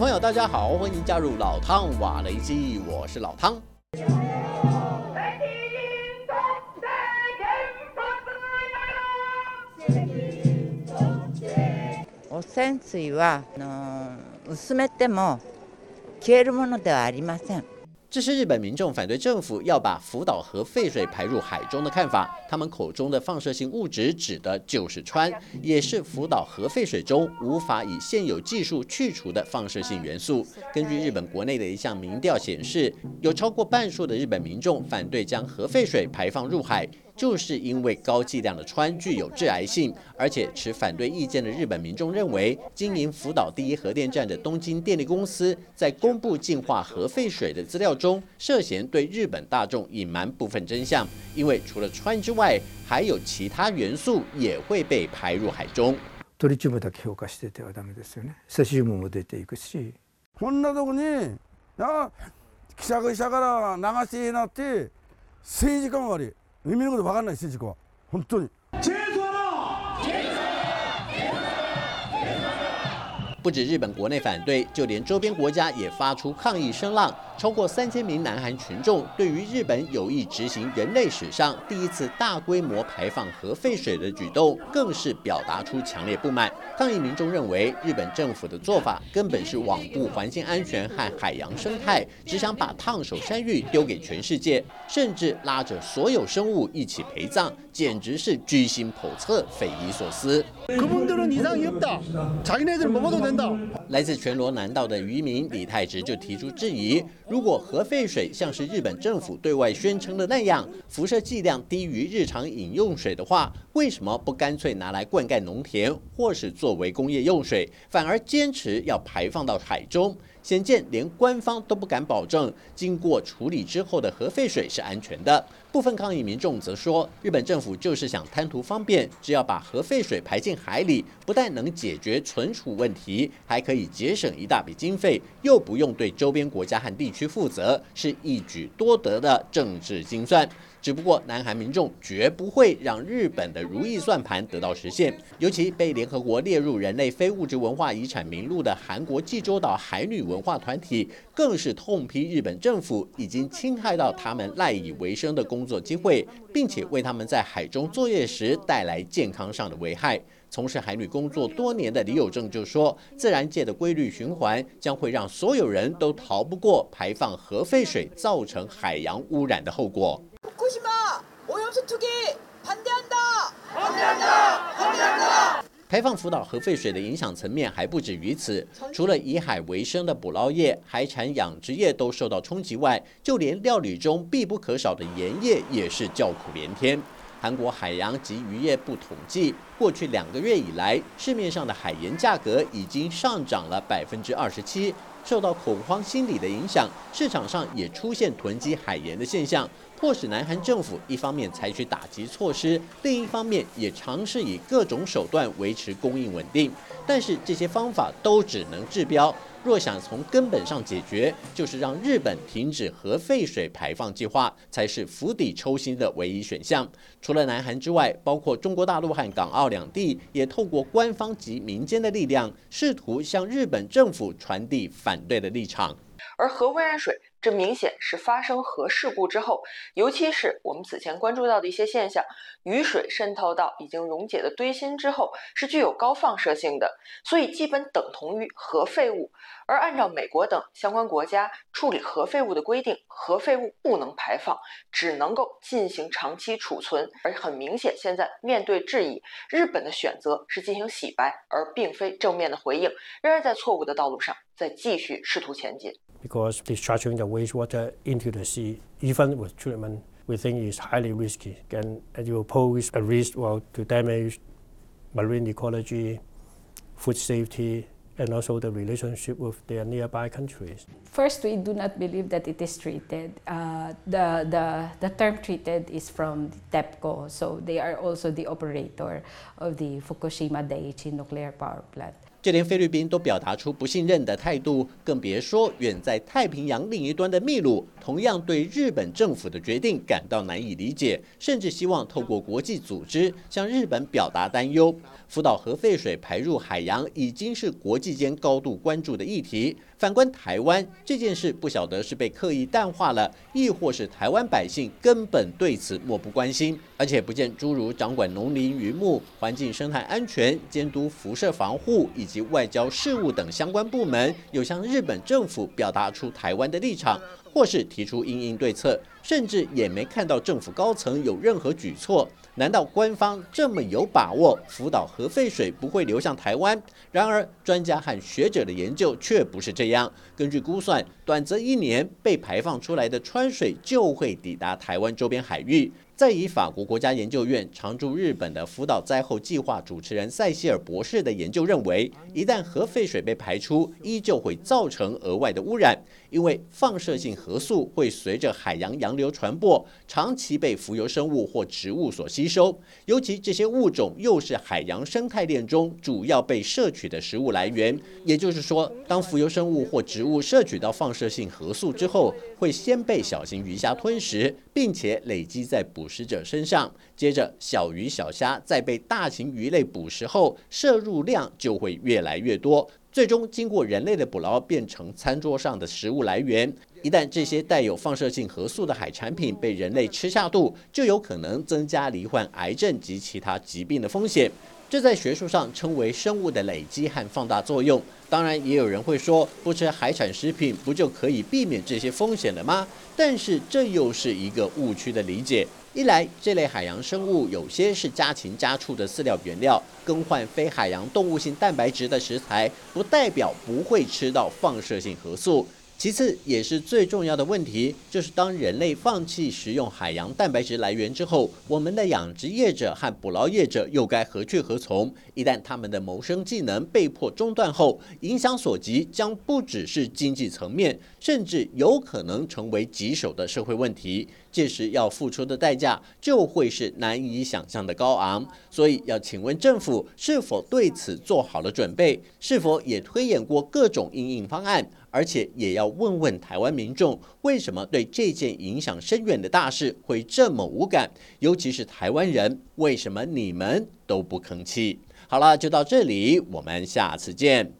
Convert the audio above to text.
朋友，大家好，欢迎加入老汤瓦雷基，我是老汤。汚染水はあの薄めても消えるものではありません。这是日本民众反对政府要把福岛核废水排入海中的看法。他们口中的放射性物质指的就是氚，也是福岛核废水中无法以现有技术去除的放射性元素。根据日本国内的一项民调显示，有超过半数的日本民众反对将核废水排放入海。就是因为高剂量的氚具有致癌性，而且持反对意见的日本民众认为，经营福岛第一核电站的东京电力公司在公布净化核废水的资料中，涉嫌对日本大众隐瞒部分真相。因为除了氚之外，还有其他元素也会被排入海中。トリチウムだけ評価しててはダメですよね。セシウムも出ていくし。こんなとこにな記者記者から流しなって政治家も悪い。 意味のこと分かんないし事故は本当に。不止日本国内反对，就连周边国家也发出抗议声浪。超过三千名南韩群众对于日本有意执行人类史上第一次大规模排放核废水的举动，更是表达出强烈不满。抗议民众认为，日本政府的做法根本是罔顾环境安全和海洋生态，只想把烫手山芋丢给全世界，甚至拉着所有生物一起陪葬，简直是居心叵测、匪夷所思。来自全罗南道的渔民李太直就提出质疑。如果核废水像是日本政府对外宣称的那样，辐射剂量低于日常饮用水的话，为什么不干脆拿来灌溉农田，或是作为工业用水，反而坚持要排放到海中？显见，连官方都不敢保证经过处理之后的核废水是安全的。部分抗议民众则说，日本政府就是想贪图方便，只要把核废水排进海里，不但能解决存储问题，还可以节省一大笔经费，又不用对周边国家和地区负责，是一举多得的政治精算。只不过，南韩民众绝不会让日本的如意算盘得到实现。尤其被联合国列入人类非物质文化遗产名录的韩国济州岛海女文化团体，更是痛批日本政府已经侵害到他们赖以为生的工作机会，并且为他们在海中作业时带来健康上的危害。从事海女工作多年的李友正就说：“自然界的规律循环将会让所有人都逃不过排放核废水造成海洋污染的后果。”排放福岛核废水的影响层面还不止于此，除了以海为生的捕捞业、海产养殖业都受到冲击外，就连料理中必不可少的盐业也是叫苦连天。韩国海洋及渔业部统计，过去两个月以来，市面上的海盐价格已经上涨了百分之二十七。受到恐慌心理的影响，市场上也出现囤积海盐的现象。迫使南韩政府一方面采取打击措施，另一方面也尝试以各种手段维持供应稳定。但是这些方法都只能治标，若想从根本上解决，就是让日本停止核废水排放计划，才是釜底抽薪的唯一选项。除了南韩之外，包括中国大陆和港澳两地，也透过官方及民间的力量，试图向日本政府传递反对的立场。而核污染水。这明显是发生核事故之后，尤其是我们此前关注到的一些现象，雨水渗透到已经溶解的堆芯之后，是具有高放射性的，所以基本等同于核废物。而按照美国等相关国家处理核废物的规定，核废物不能排放，只能够进行长期储存。而很明显，现在面对质疑，日本的选择是进行洗白，而并非正面的回应，仍然在错误的道路上在继续试图前进。Because discharging the wastewater into the sea, even with treatment, we think is highly risky and it will pose a risk well, to damage marine ecology, food safety, and also the relationship with their nearby countries. First, we do not believe that it is treated. Uh, the, the, the term treated is from TEPCO, so they are also the operator of the Fukushima Daiichi nuclear power plant. 就连菲律宾都表达出不信任的态度，更别说远在太平洋另一端的秘鲁，同样对日本政府的决定感到难以理解，甚至希望透过国际组织向日本表达担忧。福岛核废水排入海洋已经是国际间高度关注的议题。反观台湾这件事，不晓得是被刻意淡化了，亦或是台湾百姓根本对此漠不关心，而且不见诸如掌管农林渔牧、环境生态安全、监督辐射防护以及外交事务等相关部门有向日本政府表达出台湾的立场，或是提出应应对策，甚至也没看到政府高层有任何举措。难道官方这么有把握福岛核废水不会流向台湾？然而，专家和学者的研究却不是这样。根据估算，短则一年被排放出来的川水就会抵达台湾周边海域。再以法国国家研究院常驻日本的福岛灾后计划主持人塞西尔博士的研究认为，一旦核废水被排出，依旧会造成额外的污染，因为放射性核素会随着海洋洋流传播，长期被浮游生物或植物所吸收。尤其这些物种又是海洋生态链中主要被摄取的食物来源。也就是说，当浮游生物或植物摄取到放射性核素之后，会先被小型鱼虾吞食，并且累积在捕食者身上。接着，小鱼小虾在被大型鱼类捕食后，摄入量就会越来越多，最终经过人类的捕捞，变成餐桌上的食物来源。一旦这些带有放射性核素的海产品被人类吃下肚，就有可能增加罹患癌症及其他疾病的风险。这在学术上称为生物的累积和放大作用。当然，也有人会说，不吃海产食品不就可以避免这些风险了吗？但是这又是一个误区的理解。一来，这类海洋生物有些是家禽家畜的饲料原料，更换非海洋动物性蛋白质的食材，不代表不会吃到放射性核素。其次，也是最重要的问题，就是当人类放弃食用海洋蛋白质来源之后，我们的养殖业者和捕捞业者又该何去何从？一旦他们的谋生技能被迫中断后，影响所及将不只是经济层面，甚至有可能成为棘手的社会问题。届时要付出的代价就会是难以想象的高昂。所以，要请问政府是否对此做好了准备？是否也推演过各种应应方案？而且也要问问台湾民众，为什么对这件影响深远的大事会这么无感？尤其是台湾人，为什么你们都不吭气？好了，就到这里，我们下次见。